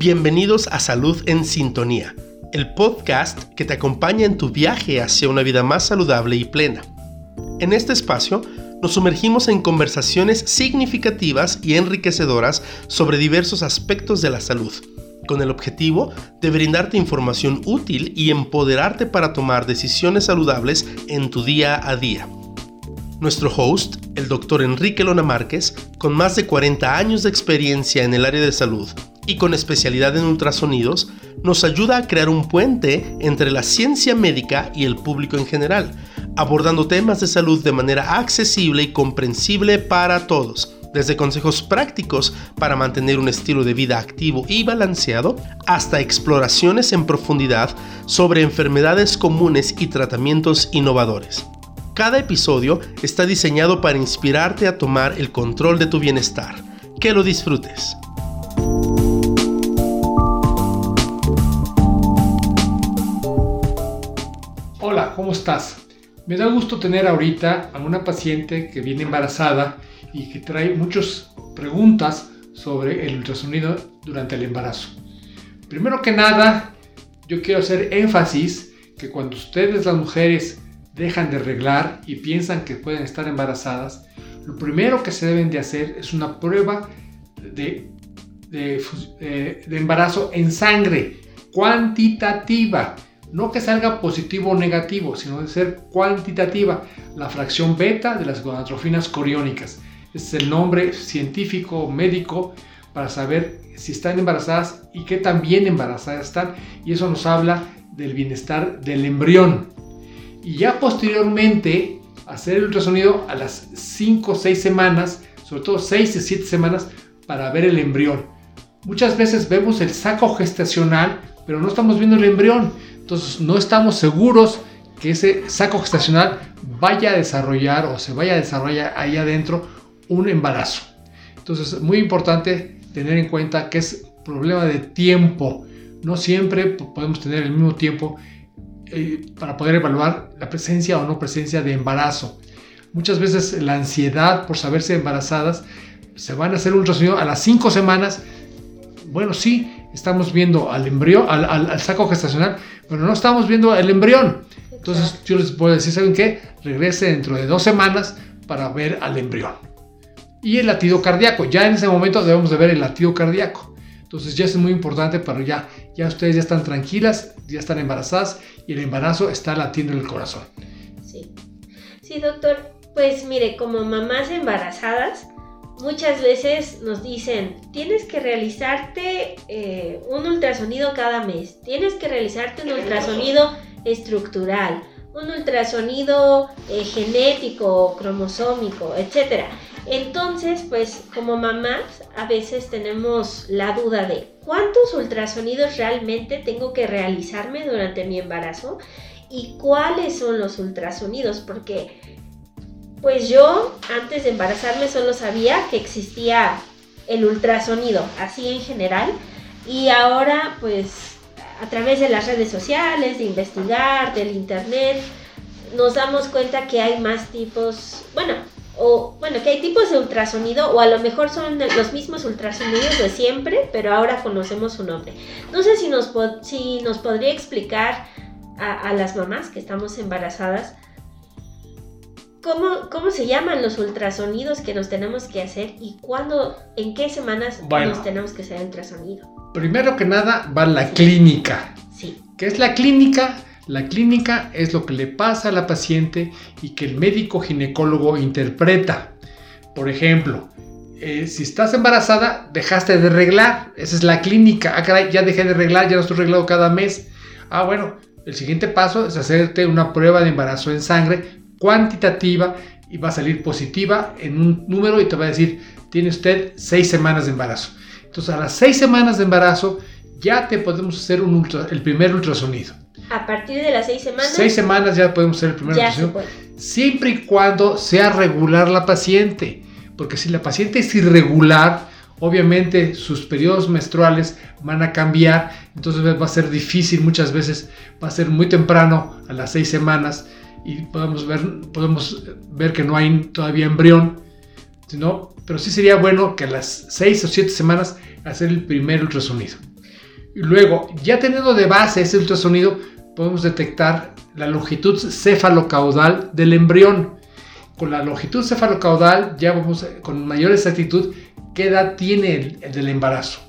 Bienvenidos a Salud en Sintonía, el podcast que te acompaña en tu viaje hacia una vida más saludable y plena. En este espacio nos sumergimos en conversaciones significativas y enriquecedoras sobre diversos aspectos de la salud, con el objetivo de brindarte información útil y empoderarte para tomar decisiones saludables en tu día a día. Nuestro host, el doctor Enrique Lona Márquez, con más de 40 años de experiencia en el área de salud y con especialidad en ultrasonidos, nos ayuda a crear un puente entre la ciencia médica y el público en general, abordando temas de salud de manera accesible y comprensible para todos, desde consejos prácticos para mantener un estilo de vida activo y balanceado, hasta exploraciones en profundidad sobre enfermedades comunes y tratamientos innovadores. Cada episodio está diseñado para inspirarte a tomar el control de tu bienestar. Que lo disfrutes. ¿Cómo estás? Me da gusto tener ahorita a una paciente que viene embarazada y que trae muchas preguntas sobre el ultrasonido durante el embarazo. Primero que nada, yo quiero hacer énfasis que cuando ustedes las mujeres dejan de arreglar y piensan que pueden estar embarazadas, lo primero que se deben de hacer es una prueba de, de, eh, de embarazo en sangre cuantitativa. No que salga positivo o negativo, sino de ser cuantitativa. La fracción beta de las gonadotrofinas coriónicas. Ese es el nombre científico médico para saber si están embarazadas y qué tan bien embarazadas están. Y eso nos habla del bienestar del embrión y ya posteriormente hacer el ultrasonido a las 5 o 6 semanas, sobre todo 6 o 7 semanas, para ver el embrión. Muchas veces vemos el saco gestacional, pero no estamos viendo el embrión. Entonces no estamos seguros que ese saco gestacional vaya a desarrollar o se vaya a desarrollar ahí adentro un embarazo. Entonces es muy importante tener en cuenta que es problema de tiempo. No siempre podemos tener el mismo tiempo eh, para poder evaluar la presencia o no presencia de embarazo. Muchas veces la ansiedad por saberse embarazadas se van a hacer un ultrasonido a las 5 semanas. Bueno, sí, estamos viendo al embrión, al, saco gestacional, pero no estamos viendo el embrión. Entonces yo les puedo decir, ¿saben qué? Regrese dentro de dos semanas para ver al embrión. Y el latido cardíaco, ya en ese momento debemos de ver el latido cardíaco. Entonces ya es muy importante para ya, ya ustedes ya están tranquilas, ya están embarazadas y el embarazo está latiendo en el corazón. Sí, sí doctor, pues mire, como mamás embarazadas, muchas veces nos dicen, tienes que realizarte eh, un ultrasonido cada mes, tienes que realizarte un ultrasonido estructural, un ultrasonido eh, genético, cromosómico, etcétera. Entonces, pues como mamás, a veces tenemos la duda de cuántos ultrasonidos realmente tengo que realizarme durante mi embarazo y cuáles son los ultrasonidos, porque pues yo antes de embarazarme solo sabía que existía el ultrasonido, así en general, y ahora pues a través de las redes sociales, de investigar, del internet, nos damos cuenta que hay más tipos, bueno, o bueno, que hay tipos de ultrasonido o a lo mejor son los mismos ultrasonidos de siempre, pero ahora conocemos su nombre. No sé si nos, si nos podría explicar a, las mamás que estamos embarazadas ¿Cómo, ¿Cómo, se llaman los ultrasonidos que nos tenemos que hacer y cuándo, en qué semanas nos tenemos que hacer ultrasonido? Primero que nada va la clínica. Sí. ¿Qué es la clínica? La clínica es lo que le pasa a la paciente y que el médico ginecólogo interpreta. Por ejemplo, eh, si estás embarazada, dejaste de reglar. Esa es la clínica. Ah, caray, ya dejé de reglar, ya no estoy reglado cada mes. Ah, bueno, el siguiente paso es hacerte una prueba de embarazo en sangre cuantitativa y va a salir positiva en un número y te va a decir, tiene usted seis semanas de embarazo. Entonces, a las seis semanas de embarazo ya te podemos hacer el primer ultrasonido. A partir de las seis semanas. Seis semanas ya podemos hacer el primer ultrasonido. Siempre y cuando sea regular la paciente. Porque si la paciente es irregular, obviamente sus periodos menstruales van a cambiar. Entonces va a ser difícil muchas veces. Va a ser muy temprano, a las seis semanas. Y podemos ver, podemos ver que no hay todavía embrión. Sino, pero sí sería bueno que a las seis o siete semanas hacer el primer ultrasonido. Y luego, ya teniendo de base ese ultrasonido, podemos detectar la longitud cefalocaudal del embrión. Con la longitud cefalocaudal ya vamos con mayor exactitud qué edad tiene el, del embarazo.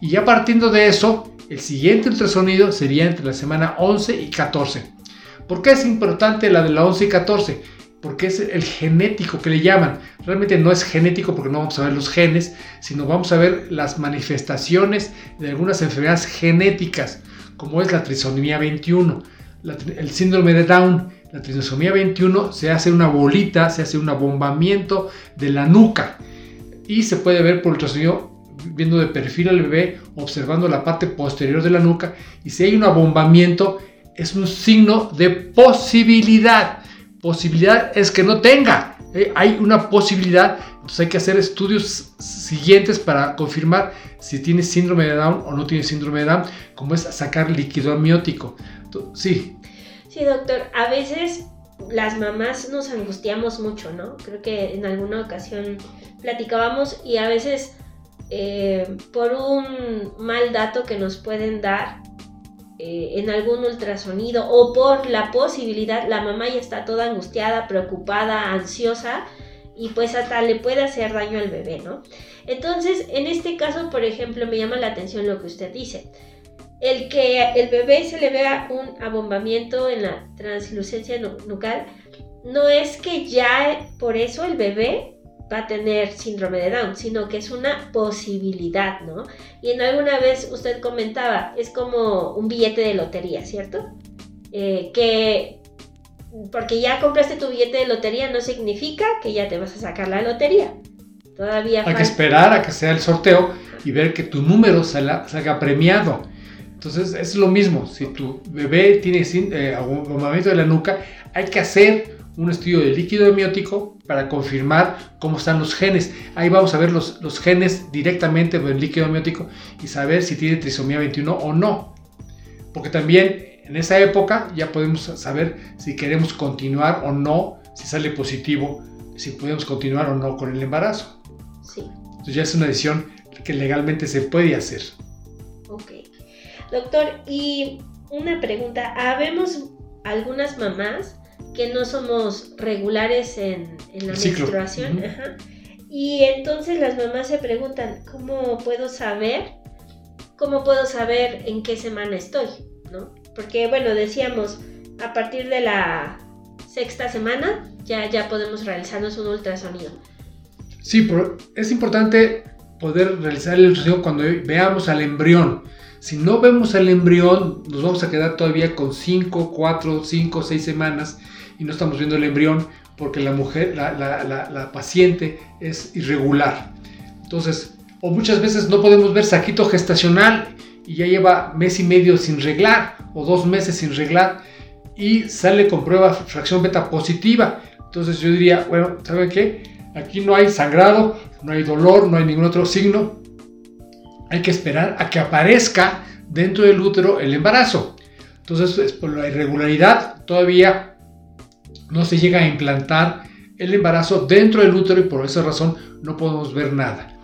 Y ya partiendo de eso, el siguiente ultrasonido sería entre la semana 11 y 14. ¿Por qué es importante la de la 11 y 14? Porque es el genético que le llaman. Realmente no es genético porque no vamos a ver los genes, sino vamos a ver las manifestaciones de algunas enfermedades genéticas, como es la trisomía 21, el síndrome de Down. La trisomía 21 se hace una bolita, se hace un abombamiento de la nuca y se puede ver por ultrasonido viendo de perfil al bebé, observando la parte posterior de la nuca y si hay un abombamiento es un signo de posibilidad. Posibilidad es que no tenga. ¿eh? Hay una posibilidad, entonces hay que hacer estudios siguientes para confirmar si tiene síndrome de Down o no tiene síndrome de Down, como es sacar líquido amniótico. Sí. Sí, doctor, a veces las mamás nos angustiamos mucho, ¿no? Creo que en alguna ocasión platicábamos y a veces eh, por un mal dato que nos pueden dar eh, en algún ultrasonido o por la posibilidad, la mamá ya está toda angustiada, preocupada, ansiosa y pues hasta le puede hacer daño al bebé, ¿no? Entonces, en este caso, por ejemplo, me llama la atención lo que usted dice el que el bebé se le vea un abombamiento en la translucencia nucal, no es que ya por eso el bebé va a tener síndrome de Down, sino que es una posibilidad, ¿no? Y en alguna vez usted comentaba, es como un billete de lotería, ¿cierto? Eh, que porque ya compraste tu billete de lotería no significa que ya te vas a sacar la lotería. Todavía hay que esperar a que sea el sorteo y ver que tu número salga premiado. Entonces es lo mismo, si tu bebé tiene eh, abombamiento de la nuca, hay que hacer un estudio de líquido amniótico para confirmar cómo están los genes. Ahí vamos a ver los, los genes directamente del líquido amniótico y saber si tiene trisomía 21 o no. Porque también en esa época ya podemos saber si queremos continuar o no, si sale positivo, si podemos continuar o no con el embarazo. Sí. Entonces ya es una decisión que legalmente se puede hacer. Ok. Doctor, y una pregunta, habemos algunas mamás que no somos regulares en, la menstruación. Y entonces las mamás se preguntan, ¿cómo puedo saber? ¿Cómo puedo saber en qué semana estoy? ¿No? Porque, bueno, decíamos, a partir de la sexta semana ya, ya podemos realizarnos un ultrasonido. Sí, pero es importante poder realizar el ultrasonido cuando veamos al embrión. Si no vemos el embrión, nos vamos a quedar todavía con 5, 4, 5, 6 semanas y no estamos viendo el embrión porque la mujer, la, paciente es irregular. Entonces, o muchas veces no podemos ver saquito gestacional y ya lleva mes y medio sin reglar o dos meses sin reglar y sale con prueba fracción beta positiva. Entonces yo diría, bueno, ¿saben qué? Aquí no hay sangrado, no hay dolor, no hay ningún otro signo hay que esperar a que aparezca dentro del útero el embarazo. Entonces, por la irregularidad, todavía no se llega a implantar el embarazo dentro del útero y por esa razón no podemos ver nada.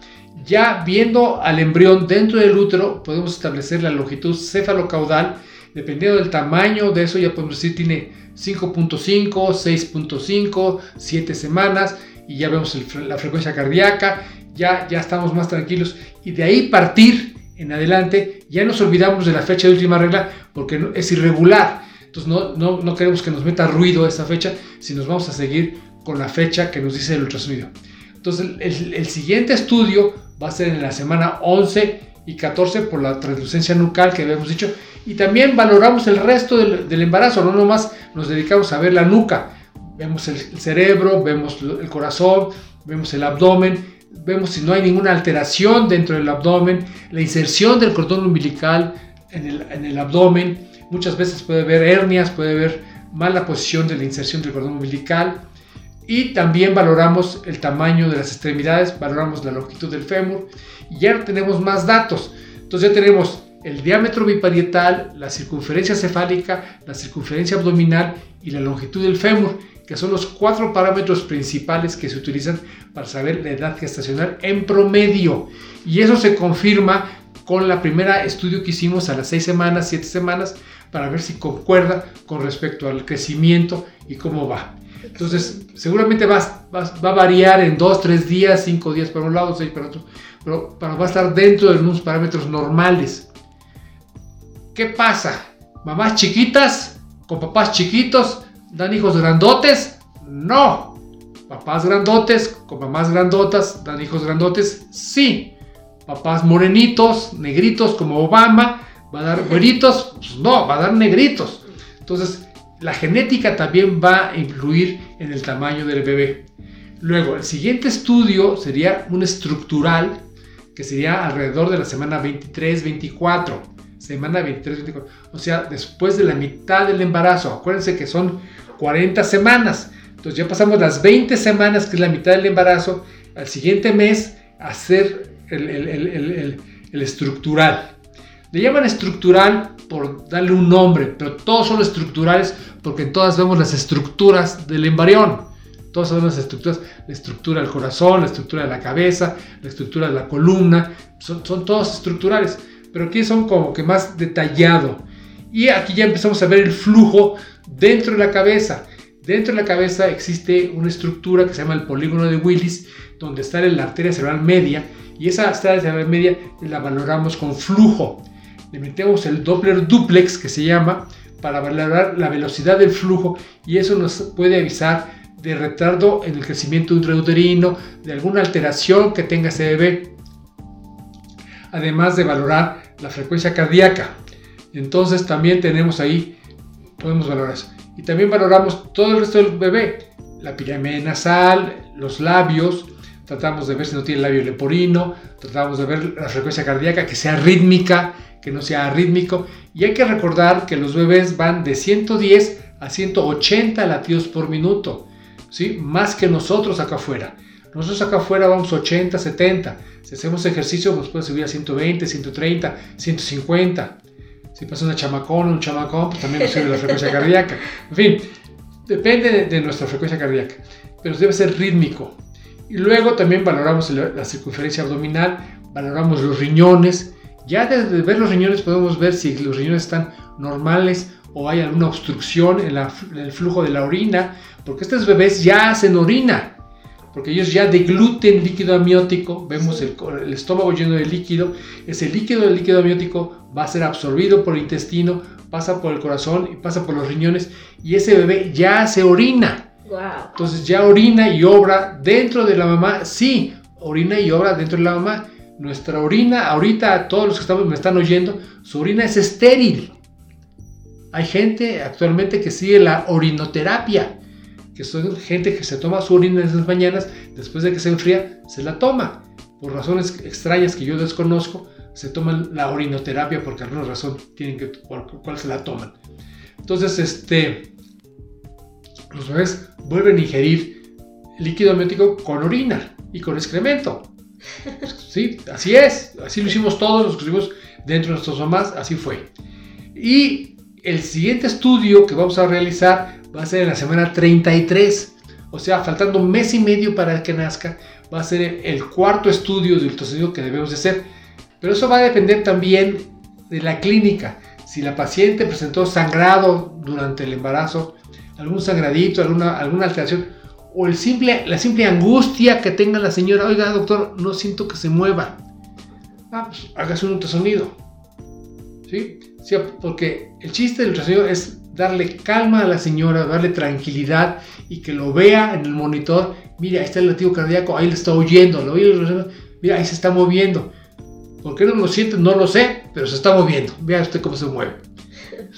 Ya viendo al embrión dentro del útero, podemos establecer la longitud cefalocaudal. Dependiendo del tamaño de eso, ya podemos decir tiene 5.5, 6.5, 7 semanas y ya vemos la frecuencia cardíaca ya, ya estamos más tranquilos y de ahí partir en adelante, ya nos olvidamos de la fecha de última regla porque es irregular. Entonces no, no, no queremos que nos meta ruido esa fecha, si nos vamos a seguir con la fecha que nos dice el ultrasonido. Entonces el, el, siguiente estudio va a ser en la semana 11 y 14 por la translucencia nucal que habíamos dicho. Y también valoramos el resto del, del embarazo, no nomás nos dedicamos a ver la nuca. Vemos el, el cerebro, vemos el corazón, vemos el abdomen vemos si no hay ninguna alteración dentro del abdomen, la inserción del cordón umbilical en el, en el abdomen, muchas veces puede haber hernias, puede haber mala posición de la inserción del cordón umbilical y también valoramos el tamaño de las extremidades, valoramos la longitud del fémur y ya tenemos más datos. Entonces ya tenemos el diámetro biparietal, la circunferencia cefálica, la circunferencia abdominal y la longitud del fémur que son los cuatro parámetros principales que se utilizan para saber la edad gestacional en promedio. Y eso se confirma con la primera estudio que hicimos a las 6 semanas, 7 semanas, para ver si concuerda con respecto al crecimiento y cómo va. Entonces, seguramente va, va, a variar en 2, 3 días, 5 días para un lado, 6 para otro, pero, va a estar dentro de unos parámetros normales. ¿Qué pasa? Mamás chiquitas con papás chiquitos dan hijos grandotes? No. Papás grandotes con mamás grandotas dan hijos grandotes? Sí. Papás morenitos, negritos como Obama, va a dar güeritos? Pues no, va a dar negritos. Entonces, la genética también va a influir en el tamaño del bebé. Luego, el siguiente estudio sería un estructural, que sería alrededor de la semana 23-24. Semana 23-24. O sea, después de la mitad del embarazo. Acuérdense que son 40 semanas. Entonces ya pasamos las 20 semanas, que es la mitad del embarazo. Al siguiente mes, hacer el, el estructural. Le llaman estructural por darle un nombre, pero todos son estructurales porque en todas vemos las estructuras del embrión. Todas son las estructuras, la estructura del corazón, la estructura de la cabeza, la estructura de la columna, son, son todos estructurales, pero aquí son como que más detallado. Y aquí ya empezamos a ver el flujo dentro de la cabeza. Dentro de la cabeza existe una estructura que se llama el polígono de Willis, donde está la arteria cerebral media, y esa arteria cerebral media la valoramos con flujo le metemos el Doppler duplex que se llama para valorar la velocidad del flujo y eso nos puede avisar de retardo en el crecimiento intrauterino, de alguna alteración que tenga ese bebé, además de valorar la frecuencia cardíaca. Entonces también tenemos ahí, podemos valorar eso. Y también valoramos todo el resto del bebé, la pirámide nasal, los labios, tratamos de ver si no tiene labio leporino, tratamos de ver la frecuencia cardíaca, que sea rítmica, que no sea rítmico. Y hay que recordar que los bebés van de 110 a 180 latidos por minuto, ¿sí? más que nosotros acá afuera. Nosotros acá afuera vamos 80, 70. Si hacemos ejercicio nos puede subir a 120, 130, 150. Si pasa una chamacón o un chamacón, pues también nos sube la frecuencia cardíaca. En fin, depende de, de, nuestra frecuencia cardíaca, pero debe ser rítmico. Y luego también valoramos la circunferencia abdominal, valoramos los riñones, ya desde ver los riñones podemos ver si los riñones están normales o hay alguna obstrucción en, el flujo de la orina, porque estos bebés ya hacen orina, porque ellos ya degluten líquido amniótico, vemos el, el, estómago lleno de líquido, ese líquido del líquido amniótico va a ser absorbido por el intestino, pasa por el corazón y pasa por los riñones y ese bebé ya hace orina. Entonces ya orina y obra dentro de la mamá, sí, orina y obra dentro de la mamá, nuestra orina, ahorita todos los que estamos, me están oyendo, su orina es estéril. Hay gente actualmente que sigue la orinoterapia, que son gente que se toma su orina en las mañanas, después de que se enfría, se la toma. Por razones extrañas que yo desconozco, se toman la orinoterapia porque alguna razón tienen que, cuál, se la toman. Entonces, este, los bebés vuelven a ingerir líquido amniótico con orina y con excremento. Sí, así es. Así lo hicimos todos, los que estuvimos dentro de nuestros mamás, así fue. Y el siguiente estudio que vamos a realizar va a ser en la semana 33. O sea, faltando un mes y medio para que nazca, va a ser el cuarto estudio de ultrasonido que debemos de hacer. Pero eso va a depender también de la clínica. Si la paciente presentó sangrado durante el embarazo, algún sangradito, alguna, alguna alteración, o el simple, la simple angustia que tenga la señora, oiga doctor, no siento que se mueva. Ah, pues hágase un ultrasonido. ¿Sí? ¿Sí? Porque el chiste del ultrasonido es darle calma a la señora, darle tranquilidad y que lo vea en el monitor. Mira, ahí está el latido cardíaco, ahí le está oyendo, lo oye, mira, ahí se está moviendo. ¿Por qué no lo siente? No lo sé, pero se está moviendo. Vea usted cómo se mueve.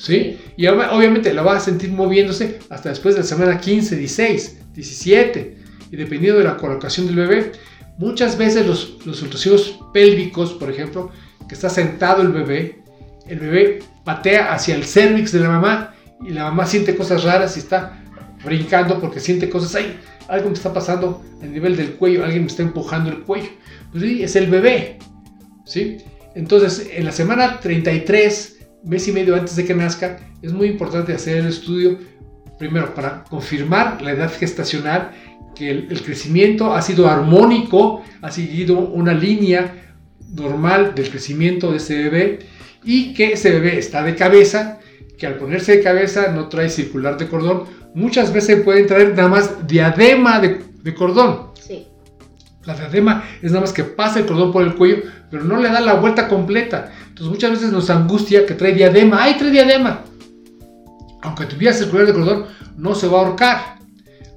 ¿Sí? Y obviamente la va a sentir moviéndose hasta después de la semana 15, 16. 17, y dependiendo de la colocación del bebé, muchas veces los, los pélvicos, por ejemplo, que está sentado el bebé, el bebé patea hacia el cervix de la mamá y la mamá siente cosas raras y está brincando porque siente cosas, ahí algo me está pasando a nivel del cuello, alguien me está empujando el cuello. Pues sí, es el bebé, ¿sí? Entonces, en la semana 33, mes y medio antes de que nazca, es muy importante hacer el estudio primero, para confirmar la edad gestacional, que el, crecimiento ha sido armónico, ha seguido una línea normal del crecimiento de ese bebé y que ese bebé está de cabeza, que al ponerse de cabeza no trae circular de cordón, muchas veces pueden traer nada más diadema de, cordón. Sí. La diadema es nada más que pasa el cordón por el cuello, pero no le da la vuelta completa. Entonces muchas veces nos angustia que trae diadema. ¡Ay, trae diadema! Aunque tuviera circular de cordón, no se va a ahorcar.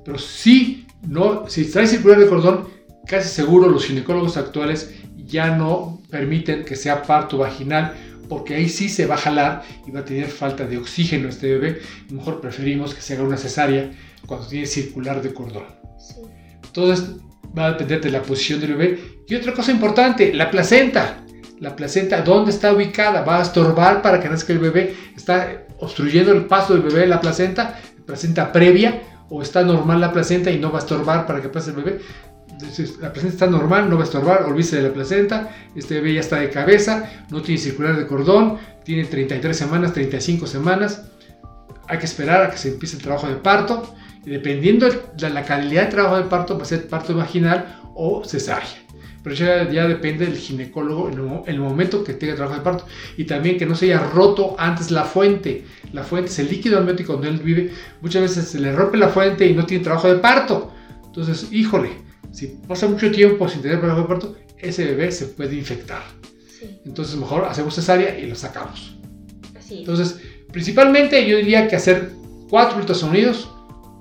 Pero sí, no, si trae circular de cordón, casi seguro los ginecólogos actuales ya no permiten que sea parto vaginal porque ahí sí se va a jalar y va a tener falta de oxígeno este bebé. mejor preferimos que se haga una cesárea cuando tiene circular de cordón. Entonces va a depender de la posición del bebé. Y otra cosa importante, la placenta. La placenta, ¿dónde está ubicada? ¿Va a estorbar para que nazca el bebé? ¿Está obstruyendo el paso del bebé en la placenta? ¿Placenta previa? ¿O está normal la placenta y no va a estorbar para que pase el bebé? la placenta está normal, no va a estorbar, olvídese de la placenta, este bebé ya está de cabeza, no tiene circular de cordón, tiene 33 semanas, 35 semanas, hay que esperar a que se empiece el trabajo de parto, dependiendo de la calidad de trabajo de parto, va a ser parto vaginal o cesárea. Pero ya, ya depende del ginecólogo en el, momento que tenga trabajo de parto. Y también que no se haya roto antes la fuente. La fuente es el líquido amniótico donde él vive. Muchas veces se le rompe la fuente y no tiene trabajo de parto. Entonces, híjole, si pasa mucho tiempo sin tener trabajo de parto, ese bebé se puede infectar. Entonces mejor hacemos cesárea y lo sacamos. Entonces, principalmente yo diría que hacer cuatro ultrasonidos.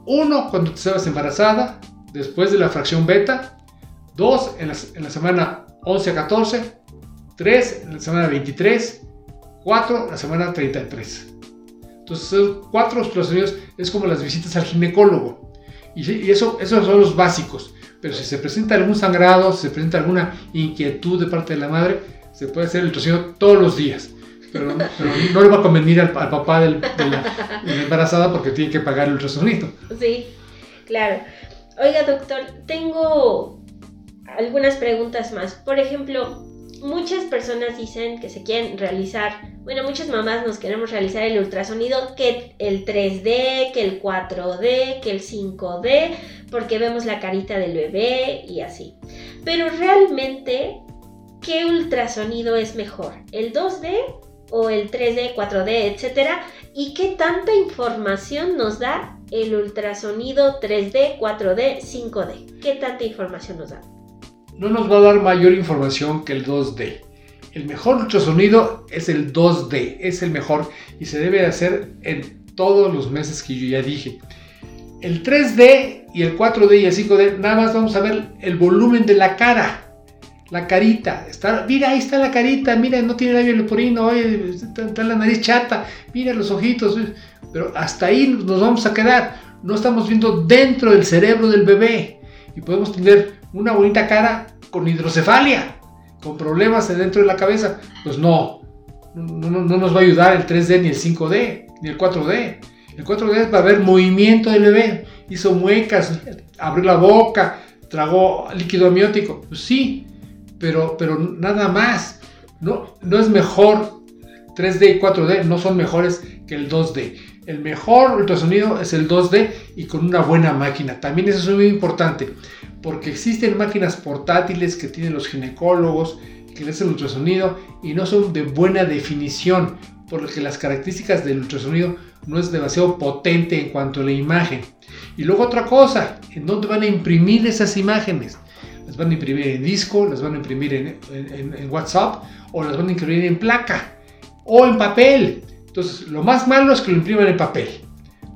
Uno cuando te estabas embarazada, después de la fracción beta. Dos en la, en la semana 11 a 14. Tres en la semana 23. Cuatro en la semana 33. Entonces, cuatro ultrasonidos es como las visitas al ginecólogo. Y, y eso, esos son los básicos. Pero si se presenta algún sangrado, si se presenta alguna inquietud de parte de la madre, se puede hacer el ultrasonido todos los días. Pero, no le va a convenir al, papá de, la, embarazada porque tiene que pagar el ultrasonido. Sí, claro. Oiga, doctor, tengo algunas preguntas más. Por ejemplo, muchas personas dicen que se quieren realizar, bueno, muchas mamás nos queremos realizar el ultrasonido, que el 3D, que el 4D, que el 5D, porque vemos la carita del bebé y así. Pero realmente, ¿qué ultrasonido es mejor? ¿El 2D o el 3D, 4D, etcétera? ¿Y qué tanta información nos da el ultrasonido 3D, 4D, 5D? ¿Qué tanta información nos da? no nos va a dar mayor información que el 2D. El mejor ultrasonido es el 2D, es el mejor y se debe hacer en todos los meses que yo ya dije. El 3D y el 4D y el 5D, nada más vamos a ver el volumen de la cara, la carita. Está, mira, ahí está la carita, mira, no tiene labio leporino, está, está la nariz chata, mira los ojitos. Pero hasta ahí nos vamos a quedar. No estamos viendo dentro del cerebro del bebé y podemos tener una bonita cara con hidrocefalia, con problemas dentro de la cabeza. Pues no, no, no, nos va a ayudar el 3D ni el 5D, ni el 4D. El 4D va a haber movimiento del bebé, hizo muecas, abrió la boca, tragó líquido amniótico. Pues sí, pero, pero nada más. No, no es mejor 3D y 4D, no son mejores que el 2D. El mejor ultrasonido es el 2D y con una buena máquina. También eso es muy importante porque existen máquinas portátiles que tienen los ginecólogos que le hacen ultrasonido y no son de buena definición, porque las características del ultrasonido no es demasiado potente en cuanto a la imagen. Y luego otra cosa, ¿en dónde van a imprimir esas imágenes? ¿Las van a imprimir en disco? ¿Las van a imprimir en, WhatsApp? ¿O las van a imprimir en placa? ¿O en papel? Entonces, lo más malo es que lo impriman en papel,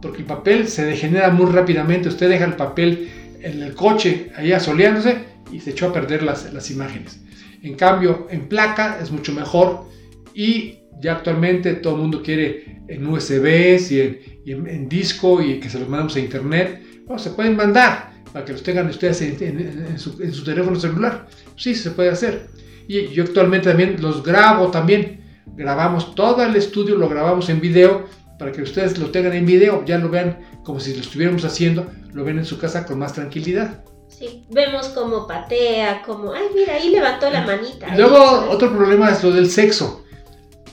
porque el papel se degenera muy rápidamente. Usted deja el papel en el coche ahí asoleándose y se echó a perder las, las imágenes. En cambio, en placa es mucho mejor y ya actualmente todo el mundo quiere en USBs y en, en, disco y que se los mandamos a internet. Bueno, se pueden mandar para que los tengan ustedes en, su, en, su, teléfono celular. Sí, se puede hacer. Y yo actualmente también los grabo también. Grabamos todo el estudio, lo grabamos en video para que ustedes lo tengan en video, ya lo vean como si lo estuviéramos haciendo, lo ven en su casa con más tranquilidad. Sí, vemos como patea, como, ay, mira, ahí levantó la manita. Y luego otro problema es lo del sexo.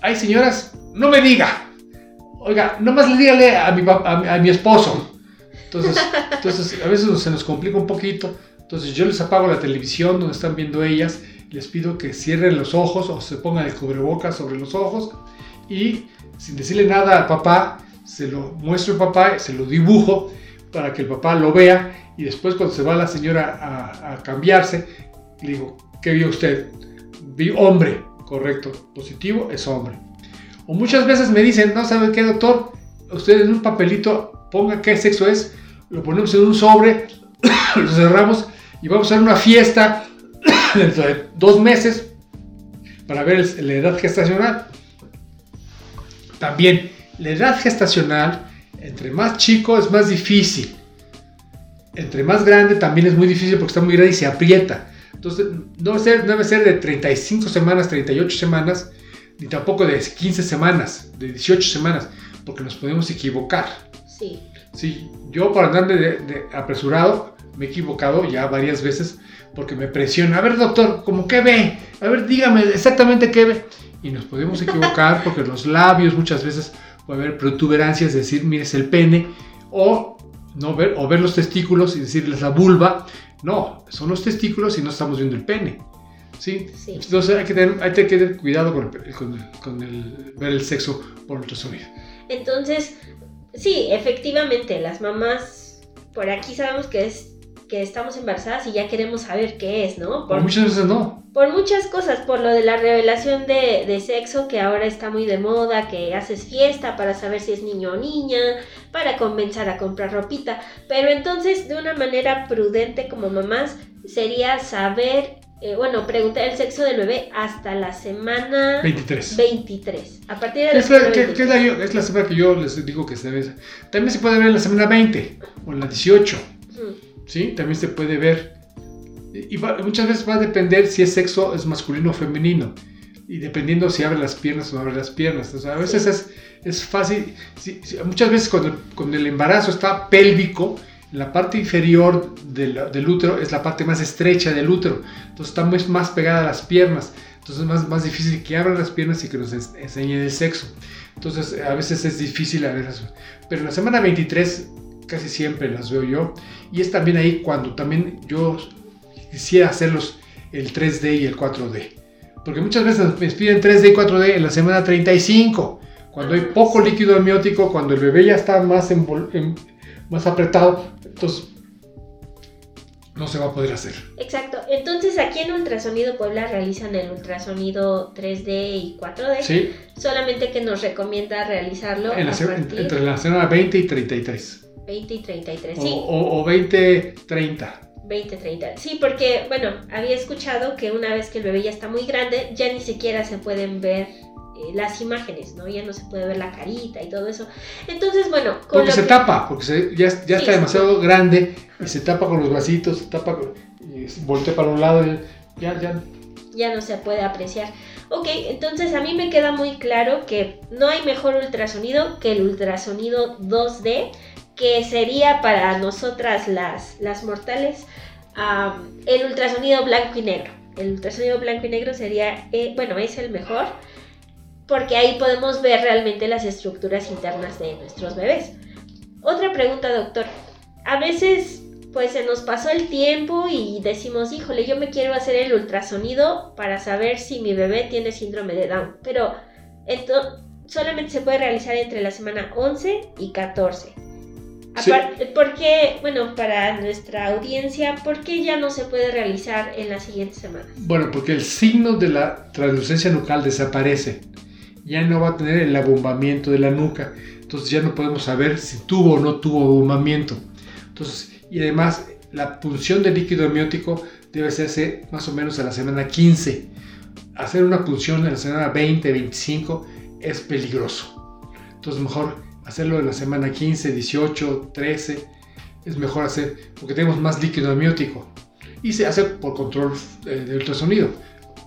Ay, señoras, no me diga. Oiga, nomás le dígale a mi, a, mi esposo. Entonces, entonces, a veces se nos complica un poquito. Entonces yo les apago la televisión donde están viendo ellas, les pido que cierren los ojos o se pongan el cubrebocas sobre los ojos y sin decirle nada a papá, se lo muestro a papá, se lo dibujo para que el papá lo vea y después cuando se va la señora a, a cambiarse, le digo, ¿qué vio usted? Vi hombre, correcto, positivo es hombre. O muchas veces me dicen, no sabe qué doctor, usted en un papelito ponga qué sexo es, lo ponemos en un sobre, lo cerramos y vamos a hacer una fiesta dentro de dos meses para ver la edad gestacional. También, la edad gestacional, entre más chico es más difícil. Entre más grande también es muy difícil porque está muy grande y se aprieta. Entonces, no debe ser, debe ser de 35 semanas, 38 semanas, ni tampoco de 15 semanas, de 18 semanas, porque nos podemos equivocar. Sí. Sí, yo para andarme de, apresurado me he equivocado ya varias veces porque me presiona. A ver, doctor, ¿cómo qué ve? A ver, dígame exactamente qué ve. Y nos podemos equivocar porque los labios muchas veces puede haber protuberancias, decir, mire, es el pene, o no ver, o ver los testículos y decirles la vulva. No, son los testículos y no estamos viendo el pene. ¿Sí? Entonces hay que, tener, hay que tener cuidado con, con, el, ver el sexo por ultrasonido. Entonces, sí, efectivamente, las mamás, por aquí sabemos que es que estamos embarazadas y ya queremos saber qué es, ¿no? Por, muchas veces no. Por muchas cosas, por lo de la revelación de, de, sexo que ahora está muy de moda, que haces fiesta para saber si es niño o niña, para comenzar a comprar ropita. Pero entonces, de una manera prudente como mamás, sería saber eh, bueno, preguntar el sexo del bebé hasta la semana 23. 23. A partir de la, semana es la semana que yo les digo que se debe. También se puede ver en la semana 20 o en la 18. ¿Sí? También se puede ver. Y, muchas veces va a depender si es sexo es masculino o femenino. Y dependiendo si abre las piernas o no abre las piernas. O sea, a veces es, es, fácil. muchas veces cuando, cuando el embarazo está pélvico, la parte inferior del, útero es la parte más estrecha del útero, entonces está muy más pegada a las piernas, entonces es más, más difícil que abran las piernas y que nos enseñen el sexo. Entonces a veces es difícil a ver eso. Pero en la semana 23 casi siempre las veo yo y es también ahí cuando también yo quisiera hacerlos el 3D y el 4D. Porque muchas veces me piden 3D y 4D en la semana 35, cuando hay poco líquido amniótico, cuando el bebé ya está más en, más apretado, entonces no se va a poder hacer. Exacto. Entonces aquí en Ultrasonido Puebla realizan el ultrasonido 3D y 4D. Sí. Solamente que nos recomienda realizarlo entre la semana 20 y 33. 20 y 33, sí. O, 20, 30. 20, 30. Sí, porque, bueno, había escuchado que una vez que el bebé ya está muy grande, ya ni siquiera se pueden ver eh, las imágenes, ¿no? Ya no se puede ver la carita y todo eso. Entonces, bueno... porque se tapa, porque ya, está demasiado grande y se tapa con los vasitos, se tapa y voltea para un lado y ya, ya... Ya no se puede apreciar. Ok, entonces a mí me queda muy claro que no hay mejor ultrasonido que el ultrasonido 2D, que sería para nosotras las, las mortales el ultrasonido blanco y negro. El ultrasonido blanco y negro sería, eh, bueno, es el mejor porque ahí podemos ver realmente las estructuras internas de nuestros bebés. Otra pregunta, doctor. A veces pues se nos pasó el tiempo y decimos, híjole, yo me quiero hacer el ultrasonido para saber si mi bebé tiene síndrome de Down, pero esto solamente se puede realizar entre la semana 11 y 14. ¿Por qué, bueno, para nuestra audiencia, por qué ya no se puede realizar en las siguientes semanas? Bueno, porque el signo de la translucencia nucal desaparece ya no va a tener el abombamiento de la nuca. Entonces ya no podemos saber si tuvo o no tuvo abombamiento. Entonces, y además la punción del líquido amniótico debe hacerse más o menos a la semana 15. Hacer una punción en la semana 20, 25 es peligroso. Entonces mejor hacerlo en la semana 15, 18, 13. Es mejor hacer porque tenemos más líquido amniótico. Y se hace por control eh, de ultrasonido.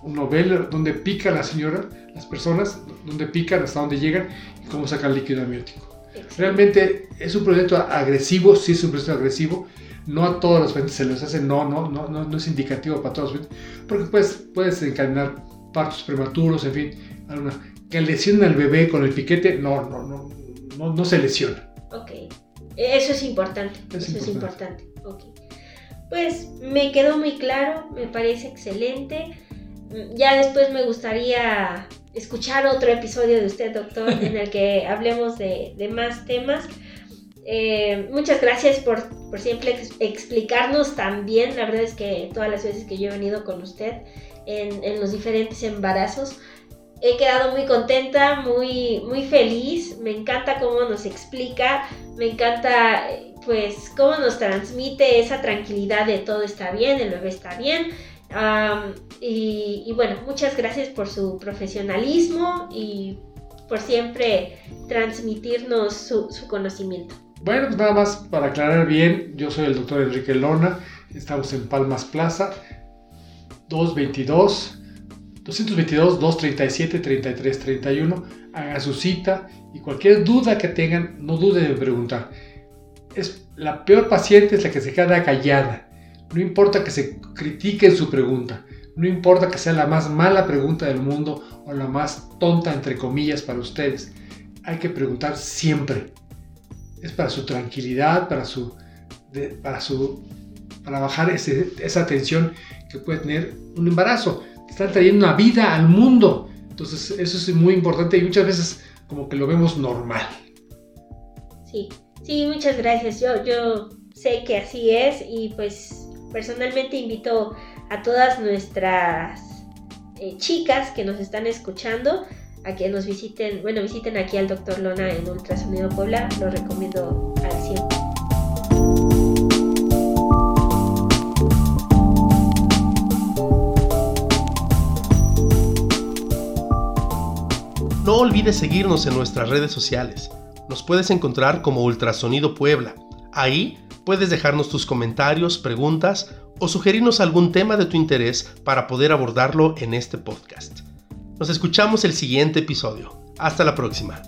Uno ve dónde pica la señora las personas, dónde pican, hasta dónde llegan y cómo sacan líquido amniótico. Realmente es un proyecto agresivo, sí es un proyecto agresivo, no a todos los pacientes se les hace, no, no, no, no, no es indicativo para todos los pacientes, porque puedes, puedes encadenar partos prematuros, en fin, alguna, que lesionen al bebé con el piquete, no, no, no, no, no se lesiona. Ok, eso es importante, eso es importante. Pues me quedó muy claro, me parece excelente. Ya después me gustaría escuchar otro episodio de usted, doctor, en el que hablemos de, más temas. Eh, muchas gracias por, siempre explicarnos también. La verdad es que todas las veces que yo he venido con usted en, en los diferentes embarazos, he quedado muy contenta, muy, muy feliz. Me encanta cómo nos explica, me encanta pues cómo nos transmite esa tranquilidad de todo está bien, el bebé está bien. Y, bueno, muchas gracias por su profesionalismo y por siempre transmitirnos su, conocimiento. Bueno, pues nada más para aclarar bien, yo soy el doctor Enrique Lona, estamos en Palmas Plaza, 222. 222-237-3331, haga su cita y cualquier duda que tengan, no duden en preguntar es la peor paciente es la que se queda callada. No importa que se critique su pregunta, no importa que sea la más mala pregunta del mundo o la más tonta entre comillas para ustedes. Hay que preguntar siempre. Es para su tranquilidad, para su para su para bajar esa tensión que puede tener un embarazo. Están trayendo una vida al mundo. Entonces, eso es muy importante y muchas veces como que lo vemos normal. Sí, Sí, muchas gracias. Yo, yo sé que así es y pues personalmente invito a todas nuestras eh, chicas que nos están escuchando a que nos visiten, bueno, visiten aquí al doctor Lona en Ultrasonido Puebla, lo recomiendo al 100. No olvides seguirnos en nuestras redes sociales. Nos puedes encontrar como Ultrasonido Puebla. Ahí puedes dejarnos tus comentarios, preguntas o sugerirnos algún tema de tu interés para poder abordarlo en este podcast. Nos escuchamos el siguiente episodio. Hasta la próxima.